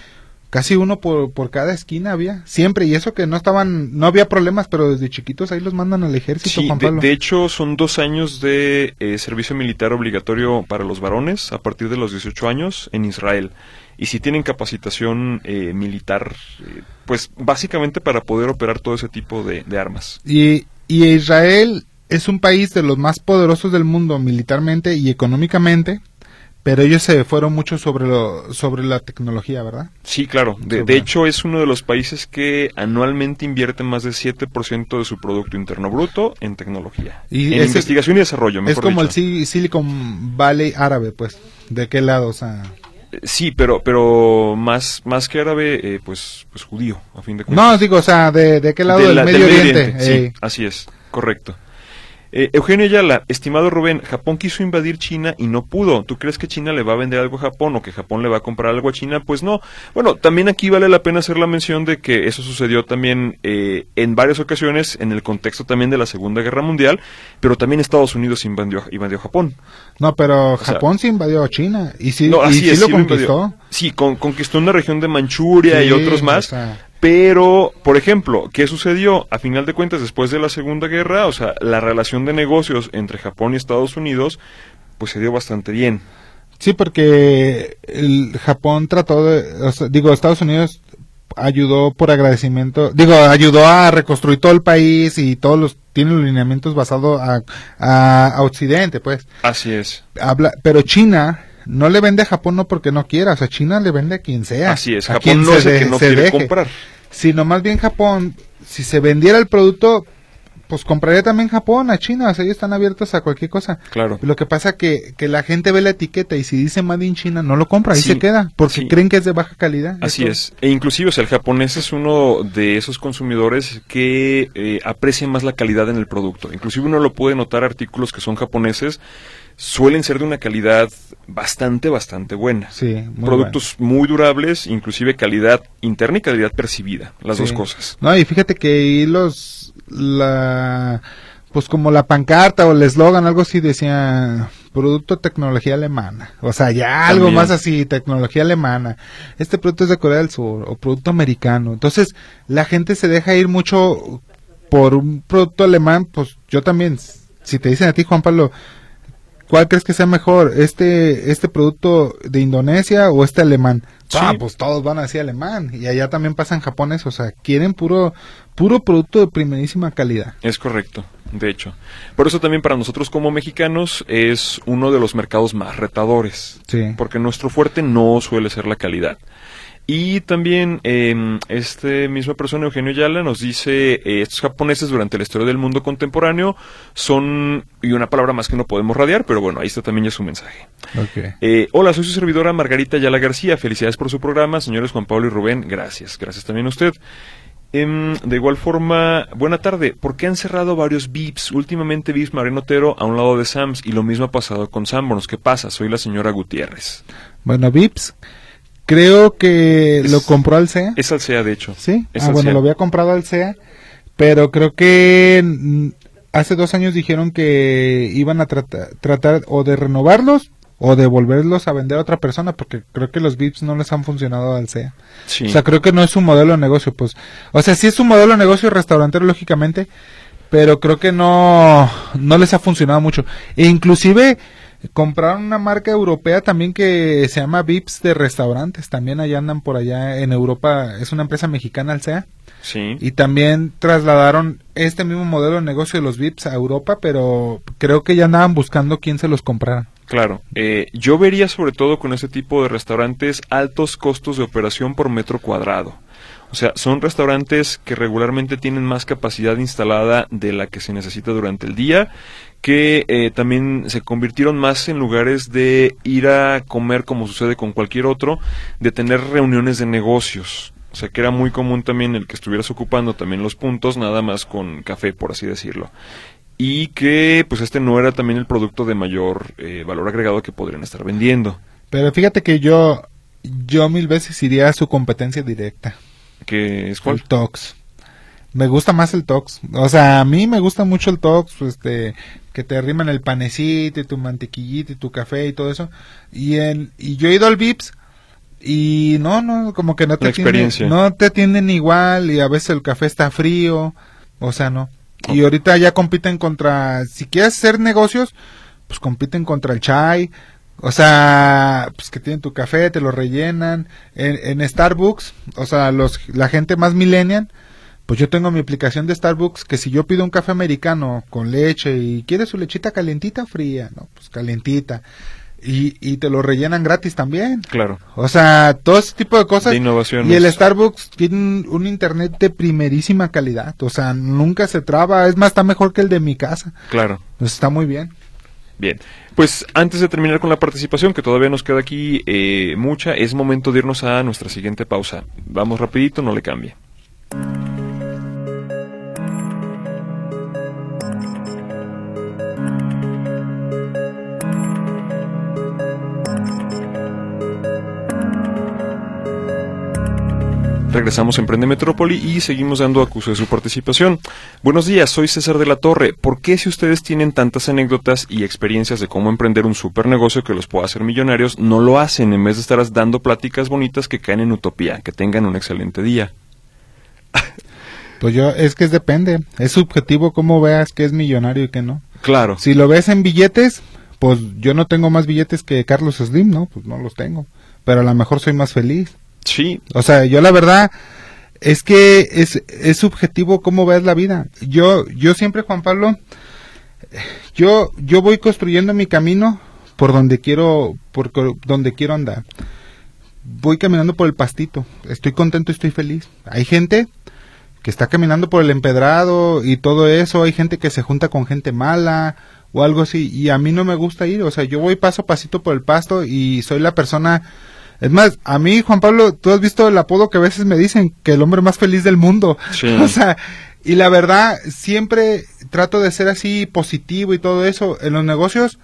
casi uno por, por cada esquina había, siempre, y eso que no estaban, no había problemas, pero desde chiquitos ahí los mandan al ejército, Sí, Juan de, Pablo. de hecho son dos años de eh, servicio militar obligatorio para los varones a partir de los 18 años en Israel. Y si tienen capacitación eh, militar, eh, pues básicamente para poder operar todo ese tipo de, de armas. Y, y Israel es un país de los más poderosos del mundo militarmente y económicamente, pero ellos se fueron mucho sobre, lo, sobre la tecnología, ¿verdad? Sí, claro. De, de hecho, es uno de los países que anualmente invierte más del 7% de su Producto Interno Bruto en tecnología. Y en investigación y desarrollo, Es mejor como el dicho. Silicon Valley árabe, pues. ¿De qué lado? O sea, Eh, Sí, pero, pero más, más que árabe, eh, pues, pues judío, a fin de cuentas. no, digo, o sea, ¿de, de qué lado De del la- Medio Oriente? sí, Ey. así es, correcto. Eh, Eugenio Ayala, estimado Rubén, Japón quiso invadir China y no pudo. ¿Tú crees que China le va a vender algo a Japón o que Japón le va a comprar algo a China? Pues no. Bueno, también aquí vale la pena hacer la mención de que eso sucedió también eh, en varias ocasiones en el contexto también de la Segunda Guerra Mundial, pero también Estados Unidos invadió, invadió Japón. No, pero sea- Japón sí invadió a China y sí, No, y así sí es, lo sí lo invadió. conquistó. Sí, con- conquistó una región de Manchuria y otros más. o sea, Pero, por ejemplo, ¿qué sucedió? A final de cuentas, después de la Segunda Guerra, o sea, la relación de negocios entre Japón y Estados Unidos, pues se dio bastante bien. Sí, porque el Japón trató de, o sea, digo, Estados Unidos ayudó por agradecimiento, digo, ayudó a reconstruir todo el país y todos los tienen los lineamientos basados a, a, a Occidente, pues. Así es. Habla, pero China no le vende a Japón no porque no quiera, o sea, China le vende a quien sea. Así es. a Japón quien no es el que no se quiere deje. comprar. Sino más bien Japón, si se vendiera el producto, pues compraría también Japón a China, o sea, ellos están abiertos a cualquier cosa. Claro. Lo que pasa que, que la gente ve la etiqueta y si dice Made in China no lo compra, ahí Sí, se queda, porque sí. creen que es de baja calidad. Así es. E inclusive, o sea, el japonés es uno de esos consumidores que eh, aprecian más la calidad en el producto. Inclusive uno lo puede notar artículos que son japoneses, suelen ser de una calidad bastante, bastante buena. Sí, muy Productos muy durables, inclusive calidad interna y calidad percibida, las Sí. dos cosas. No, y fíjate que los, la, pues como la pancarta o el eslogan, algo así decía, producto tecnología alemana. O sea, ya algo También. más así, tecnología alemana. Este producto es de Corea del Sur o producto americano. Entonces, la gente se deja ir mucho por un producto alemán, pues yo también, si te dicen a ti, Juan Pablo, ¿cuál crees que sea mejor? ¿Este, este producto de Indonesia o este alemán? Sí. Ah, pues todos van así alemán. Y allá también pasan japones, o sea, quieren puro, puro producto de primerísima calidad. Es correcto, de hecho. Por eso también para nosotros como mexicanos es uno de los mercados más retadores. Sí. Porque nuestro fuerte no suele ser la calidad. Y también eh, este misma persona, Eugenio Yala, nos dice, eh, estos japoneses durante la historia del mundo contemporáneo son, y una palabra más que no podemos radiar, pero bueno, ahí está también ya su mensaje. Eh, hola, soy su servidora Margarita Ayala García. Felicidades por su programa, señores Juan Pablo y Rubén. Gracias, gracias también a usted. Em, de igual forma, buena tarde. ¿Por qué han cerrado varios VIPs? Últimamente VIPs Mariano Otero a un lado de Sams y lo mismo ha pasado con Sanborns. ¿Qué pasa? Soy la señora Gutiérrez. Bueno, Vips, creo que Es- lo compró al CEA. Es Alsea, de hecho. Sí, Es ah, bueno, lo había comprado al CEA, pero creo que hace dos años dijeron que iban a trata- tratar o de renovarlos o de volverlos a vender a otra persona, porque creo que los VIPs no les han funcionado al CEA. Sí. O sea, creo que no es un modelo de negocio, pues. O sea, sí es un modelo de negocio restaurantero, lógicamente, pero creo que no, no les ha funcionado mucho. E inclusive compraron una marca europea también que se llama Vips de restaurantes. También allá andan por allá en Europa. Es una empresa mexicana, Alsea. sí. Y también trasladaron este mismo modelo de negocio de los Vips a Europa, pero creo que ya andaban buscando quién se los comprara. Claro, eh, yo vería sobre todo con este tipo de restaurantes altos costos de operación por metro cuadrado. O sea, son restaurantes que regularmente tienen más capacidad instalada de la que se necesita durante el día, que eh, también se convirtieron más en lugares de ir a comer como sucede con cualquier otro, de tener reuniones de negocios. O sea, que era muy común también el que estuvieras ocupando también los puntos, nada más con café, por así decirlo y que pues este no era también el producto de mayor eh, valor agregado que podrían estar vendiendo. Pero fíjate que yo, yo mil veces iría a su competencia directa. Que es cuál? El Tox. Me gusta más el Tox. O sea, a mí me gusta mucho el Tox, este, que te arriman el panecito y tu mantequillita y tu café y todo eso. Y, el, y yo he ido al Vips y no, no, como que no te, atienden, no te atienden igual y a veces el café está frío, o sea, no. Y ahorita ya compiten contra, si quieres hacer negocios, pues compiten contra el chai, o sea, pues que tienen tu café, te lo rellenan. En, en Starbucks, o sea, los, la gente más millennial, pues yo tengo mi aplicación de Starbucks que si yo pido un café americano con leche y quieres su lechita calientita o fría, no, pues calientita. Y, y te lo rellenan gratis también. Claro. O sea, todo ese tipo de cosas. De innovaciones. Y el Starbucks tiene un, un internet de primerísima calidad. O sea, nunca se traba. Es más, está mejor que el de mi casa. Claro. Pues está muy bien. Bien, pues antes de terminar con la participación, que todavía nos queda aquí eh, mucha, es momento de irnos a nuestra siguiente pausa. Vamos rapidito, no le cambie. Regresamos a Emprende Metrópoli y seguimos dando acuso de su participación. Buenos días, soy César de la Torre. ¿Por qué si ustedes tienen tantas anécdotas y experiencias de cómo emprender un super negocio que los pueda hacer millonarios, no lo hacen en vez de estar dando pláticas bonitas que caen en utopía? Que tengan un excelente día. Pues yo, es que es depende. Es subjetivo cómo veas que es millonario y que no. Claro, Si lo ves en billetes, pues yo no tengo más billetes que Carlos Slim, ¿no? Pues no los tengo. Pero a lo mejor soy más feliz. Sí, O sea, yo la verdad es que es, es subjetivo cómo ves la vida. Yo, yo siempre, Juan Pablo, yo, yo voy construyendo mi camino por donde quiero, por donde quiero andar. Voy caminando por el pastito. Estoy contento, estoy feliz. Hay gente que está caminando por el empedrado y todo eso. Hay gente que se junta con gente mala o algo así. Y a mí no me gusta ir. O sea, yo voy paso a pasito por el pasto y soy la persona. Es más, a mí, Juan Pablo, tú has visto el apodo que a veces me dicen, que el hombre más feliz del mundo. Sí. O sea, y la verdad, siempre trato de ser así positivo y todo eso. En los negocios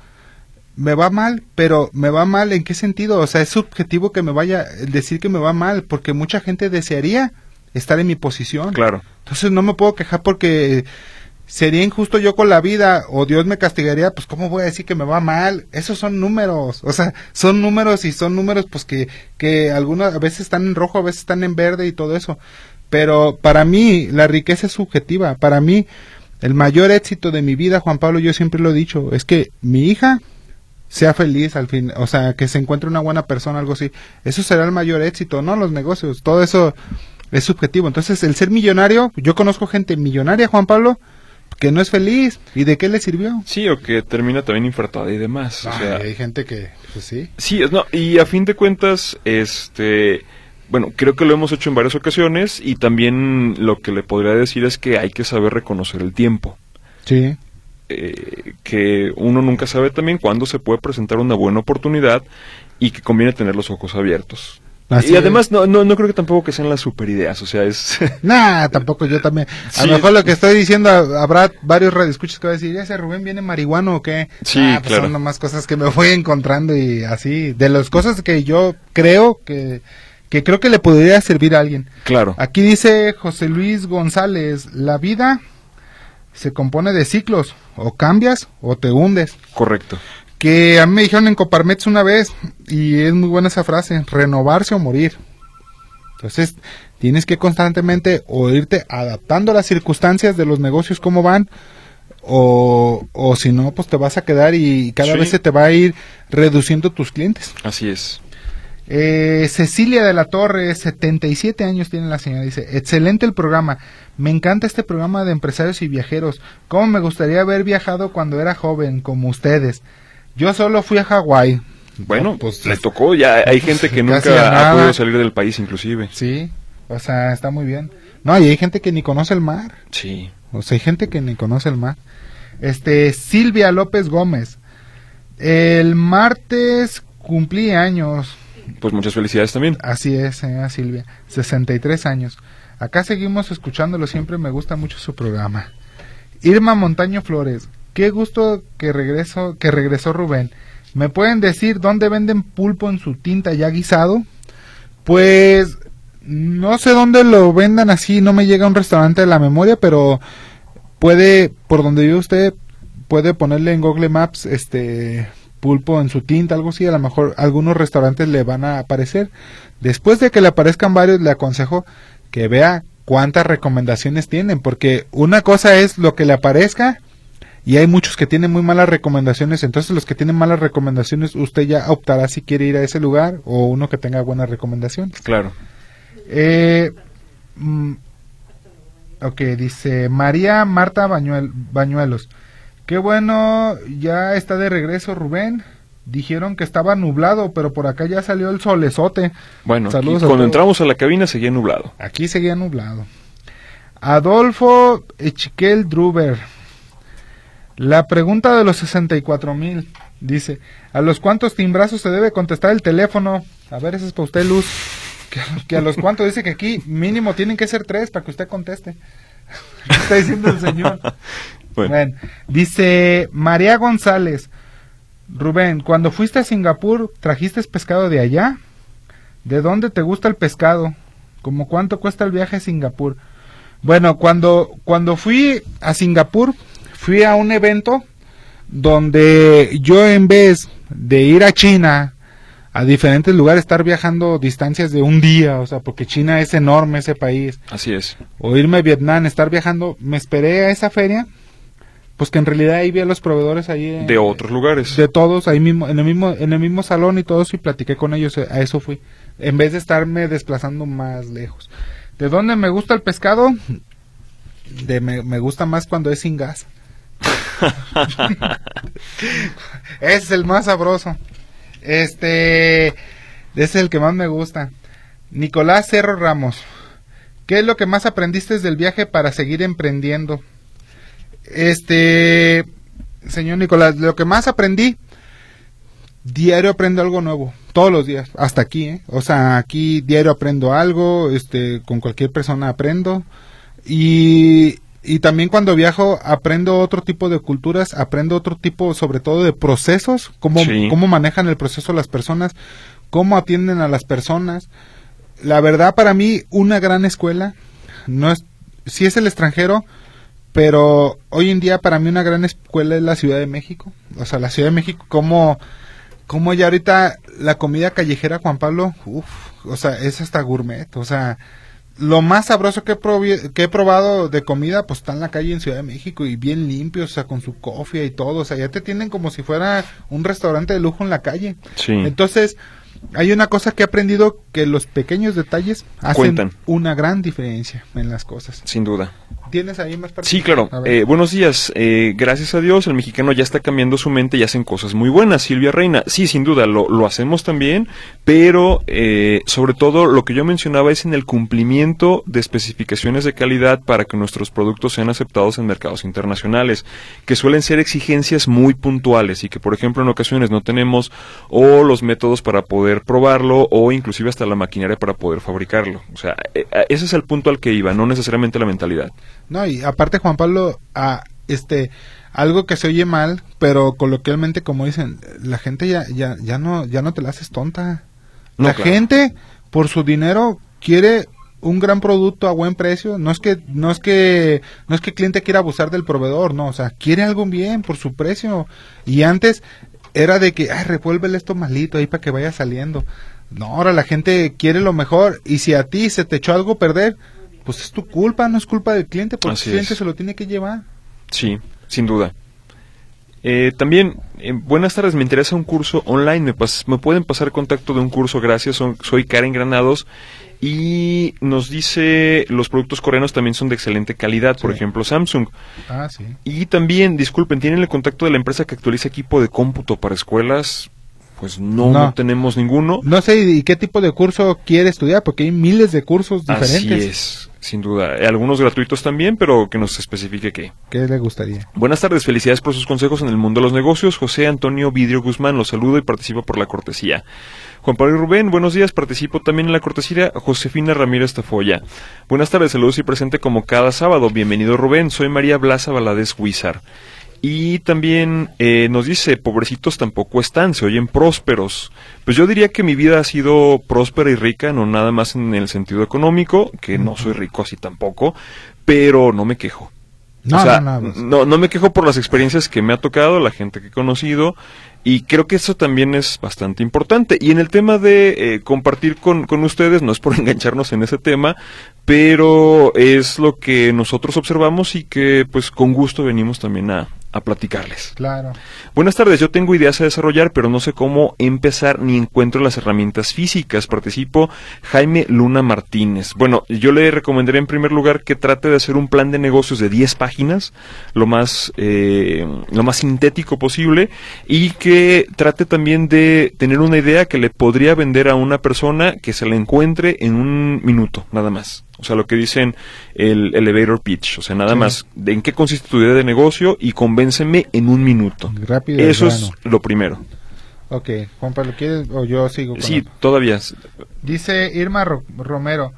me va mal, pero me va mal en qué sentido? O sea, es subjetivo que me vaya el decir que me va mal, porque mucha gente desearía estar en mi posición. claro. Entonces no me puedo quejar porque sería injusto yo con la vida o Dios me castigaría, pues cómo voy a decir que me va mal. Esos son números, o sea, son números y son números pues que que algunas a veces están en rojo, a veces están en verde y todo eso. Pero para mí la riqueza es subjetiva. Para mí el mayor éxito de mi vida, Juan Pablo, yo siempre lo he dicho, es que mi hija sea feliz al fin, o sea, que se encuentre una buena persona, algo así. Eso será el mayor éxito, no los negocios, todo eso es subjetivo. Entonces, el ser millonario, yo conozco gente millonaria, Juan Pablo, que no es feliz. ¿Y de qué le sirvió? Sí, o que termina también infartada y demás. o sea, hay gente que, pues sí. Sí, no, y a fin de cuentas, este, bueno, creo que lo hemos hecho en varias ocasiones y también lo que le podría decir es que hay que saber reconocer el tiempo. Sí. Eh, que uno nunca sabe también cuándo se puede presentar una buena oportunidad y que conviene tener los ojos abiertos. Así y además no, no, no creo que tampoco que sean las super ideas, o sea, es... Nah, tampoco yo también. A Sí. lo mejor lo que estoy diciendo, ha- habrá varios radioescuchas que va a decir, ¿ese Rubén viene marihuano o qué? Sí, Ah, pues claro. Son nomás cosas que me voy encontrando y así. De las cosas que yo creo que, que creo que le podría servir a alguien. claro, Aquí dice José Luis González, la vida se compone de ciclos, o cambias o te hundes. correcto. Que a mí me dijeron en Coparmex una vez, y es muy buena esa frase, renovarse o morir. Entonces, tienes que constantemente o irte adaptando a las circunstancias de los negocios, cómo van, o, o si no, pues te vas a quedar y cada Sí. vez se te va a ir reduciendo tus clientes. Así es. Eh, Cecilia de la Torre, 77 años tiene la señora, dice, excelente el programa, me encanta este programa de empresarios y viajeros, cómo me gustaría haber viajado cuando era joven, como ustedes. Yo solo fui a Hawái. Bueno, No, pues, le tocó, ya hay gente que nunca ha podido salir del país inclusive. Sí, o sea, está muy bien. No, y hay gente que ni conoce el mar, Sí. o sea, hay gente que ni conoce el mar. Este, Silvia López Gómez, el martes cumplí años, Pues muchas felicidades también. Así es, señora Silvia, 63 años. Acá seguimos escuchándolo, siempre me gusta mucho su programa. Irma Montaño Flores, qué gusto que regreso, que regresó Rubén. ¿Me pueden decir dónde venden pulpo en su tinta ya guisado? Pues no sé dónde lo vendan así, no me llega a un restaurante de la memoria, pero puede, por donde vive usted, puede ponerle en Google Maps, este, pulpo en su tinta, algo así, a lo mejor algunos restaurantes le van a aparecer. Después de que le aparezcan varios, le aconsejo que vea cuántas recomendaciones tienen, porque una cosa es lo que le aparezca y hay muchos que tienen muy malas recomendaciones, entonces los que tienen malas recomendaciones usted ya optará si quiere ir a ese lugar o uno que tenga buenas recomendaciones. Claro. Eh, mm, ok, dice María Marta Bañuel- Bañuelos. Qué bueno, ya está de regreso Rubén. Dijeron que estaba nublado, pero por acá ya salió el solezote. Bueno, Saludos cuando entramos a la cabina seguía nublado. Aquí seguía nublado. Adolfo Echiquel Druber. La pregunta de los 64 mil. Dice, ¿a los cuántos timbrazos se debe contestar el teléfono? A ver, ese es para usted, Luz. Que, que a los cuántos dice que aquí mínimo tienen que ser tres para que usted conteste. ¿Qué está diciendo el señor? Bueno, Bueno, dice María González. Rubén, cuando fuiste a Singapur, ¿trajiste pescado de allá? ¿De dónde te gusta el pescado? ¿Cómo cuánto cuesta el viaje a Singapur? Bueno, cuando, cuando fui a Singapur, fui a un evento donde yo en vez de ir a China, a diferentes lugares, estar viajando distancias de un día, o sea, porque China es enorme ese país, así es. o irme a Vietnam, estar viajando, me esperé a esa feria, pues que en realidad ahí vi a los proveedores ahí eh, De otros lugares. de todos ahí mismo en el mismo en el mismo salón y todos y platiqué con ellos eh, a eso fui en vez de estarme desplazando más lejos de dónde me gusta el pescado de me, me gusta más cuando es sin gas es el más sabroso este es el que más me gusta Nicolás Cerro Ramos ¿qué es lo que más aprendiste del viaje para seguir emprendiendo? Este, señor Nicolás, lo que más aprendí, diario aprendo algo nuevo, todos los días, hasta aquí, ¿eh? O sea, aquí diario aprendo algo, este, con cualquier persona aprendo. Y, y también cuando viajo aprendo otro tipo de culturas, aprendo otro tipo, sobre todo de procesos, cómo, Sí. cómo manejan el proceso las personas, cómo atienden a las personas. La verdad, para mí, una gran escuela, no es, si es el extranjero, pero hoy en día para mí una gran escuela es la Ciudad de México. O sea, la Ciudad de México, como, como ya ahorita la comida callejera, Juan Pablo, uff, o sea, es hasta gourmet. O sea, lo más sabroso que he, que he probado de comida, pues está en la calle en Ciudad de México y bien limpio, o sea, con su cofia y todo. O sea, ya te tienen como si fuera un restaurante de lujo en la calle. Sí. Entonces, hay una cosa que he aprendido que los pequeños detalles hacen Cuentan. una gran diferencia en las cosas. Sin duda. ¿Tienes ahí más Sí, claro. Eh, buenos días. Eh, gracias a Dios, el mexicano ya está cambiando su mente y hacen cosas muy buenas. Silvia Reina, sí, sin duda, lo, lo hacemos también, pero eh, sobre todo lo que yo mencionaba es en el cumplimiento de especificaciones de calidad para que nuestros productos sean aceptados en mercados internacionales, que suelen ser exigencias muy puntuales y que, por ejemplo, en ocasiones no tenemos o los métodos para poder probarlo o inclusive hasta la maquinaria para poder fabricarlo. O sea, eh, eh, ese es el punto al que iba, no necesariamente la mentalidad. No, y aparte Juan Pablo, ah, este, algo que se oye mal, pero coloquialmente como dicen, la gente ya, ya, ya no, ya no te la haces tonta. No, la claro. gente, por su dinero, quiere un gran producto a buen precio. No es que, no es que, no es que el cliente quiera abusar del proveedor, no, o sea, quiere algo bien por su precio. Y antes era de que, ay, revuélvele esto malito ahí para que vaya saliendo. No, ahora la gente quiere lo mejor y si a ti se te echó algo a perder, pues es tu culpa, no es culpa del cliente, porque Así el cliente es. se lo tiene que llevar. Sí, sin duda. Eh, también, eh, buenas tardes, me interesa un curso online, me, pas- me pueden pasar contacto de un curso, gracias, son- soy Karen Granados y nos dice los productos coreanos también son de excelente calidad, por ejemplo Samsung. Ah, sí. Y también, disculpen, ¿tienen el contacto de la empresa que actualiza equipo de cómputo para escuelas? Pues no, No. no tenemos ninguno. No sé y qué tipo de curso quiere estudiar, porque hay miles de cursos Así diferentes. es, sin duda. Eh, Algunos gratuitos también, pero que nos especifique qué. ¿Qué le gustaría? Buenas tardes, felicidades por sus consejos en el mundo de los negocios. José Antonio Vidrio Guzmán, los saludo y participo por la cortesía. Juan Pablo y Rubén, buenos días, participo también en la cortesía. Josefina Ramírez Tafoya. Buenas tardes, saludos y presente como cada sábado. Bienvenido Rubén, soy María Blasa Valadez Huizar. Y también eh, nos dice, pobrecitos tampoco están, se oyen prósperos. Pues yo diría que mi vida ha sido próspera y rica, no nada más en el sentido económico, que no soy rico así tampoco, pero no me quejo. No, O sea, no, no, no, no me quejo por las experiencias que me ha tocado, la gente que he conocido. Y creo que eso también es bastante importante. Y en el tema de eh, compartir con, con ustedes, no es por engancharnos en ese tema, pero es lo que nosotros observamos y que pues con gusto venimos también a, a platicarles. Claro. Buenas tardes, yo tengo ideas a desarrollar, pero no sé cómo empezar ni encuentro las herramientas físicas. Participo Jaime Luna Martínez. Bueno, yo le recomendaría en primer lugar que trate de hacer un plan de negocios de 10 páginas, lo más, eh, lo más sintético posible, y que trate también de tener una idea que le podría vender a una persona que se la encuentre en un minuto, nada más. O sea, lo que dicen el elevator pitch. O sea, nada Sí. más de en qué consiste tu idea de negocio y convénceme en un minuto. Rápido. Eso es lo primero. Ok, Juan Pablo, ¿quieres o yo sigo con Sí, todavía. Dice Irma Ro- Romero,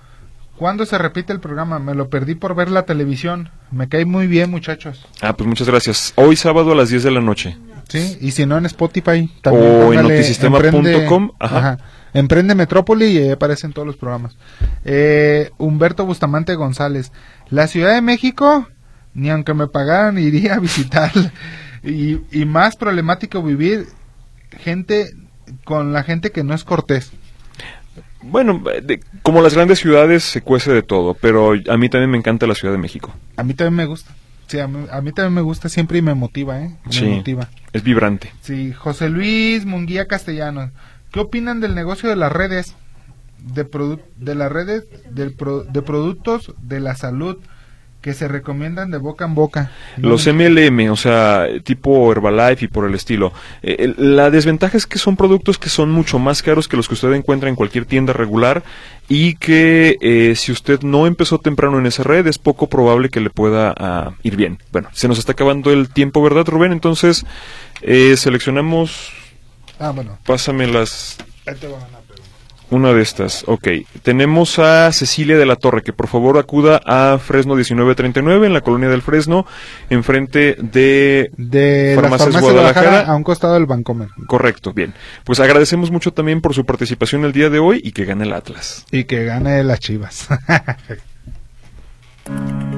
¿cuándo se repite el programa? Me lo perdí por ver la televisión. Me cae muy bien, muchachos. Ah, pues muchas gracias. Hoy sábado a las 10 de la noche. Sí, y si no en Spotify, O en notisistema.com, Emprende- ajá. Emprende Metrópoli y ahí aparecen todos los programas. Eh, Humberto Bustamante González, la Ciudad de México, ni aunque me pagaran iría a visitarla. Y, y más problemático vivir gente con la gente que no es cortés. Bueno, de- como las grandes ciudades se cuece de todo, pero a mí también me encanta la Ciudad de México. A mí también me gusta. Sí, a mí, a mí también me gusta siempre y me motiva, ¿eh? Me Sí. motiva. Es vibrante. Sí, José Luis Munguía Castellanos. ¿Qué opinan del negocio de las redes? De, de las redes del pro- de productos de la salud que se recomiendan de boca en boca. Los MLM, o sea, tipo Herbalife y por el estilo. Eh, la desventaja es que son productos que son mucho más caros que los que usted encuentra en cualquier tienda regular y que eh, si usted no empezó temprano en esa red es poco probable que le pueda ah, ir bien. Bueno, se nos está acabando el tiempo, ¿verdad, Rubén? Entonces, eh, seleccionamos, Ah, bueno. pásame las ahí te va una pregunta. Una de estas, ok. Tenemos a Cecilia de la Torre, que por favor acuda a Fresno 1939, en la colonia del Fresno, enfrente de... De Farmacias de Guadalajara. Guadalajara a un costado del Bancomer. Correcto, bien. Pues agradecemos mucho también por su participación el día de hoy y que gane el Atlas. Y que gane las chivas.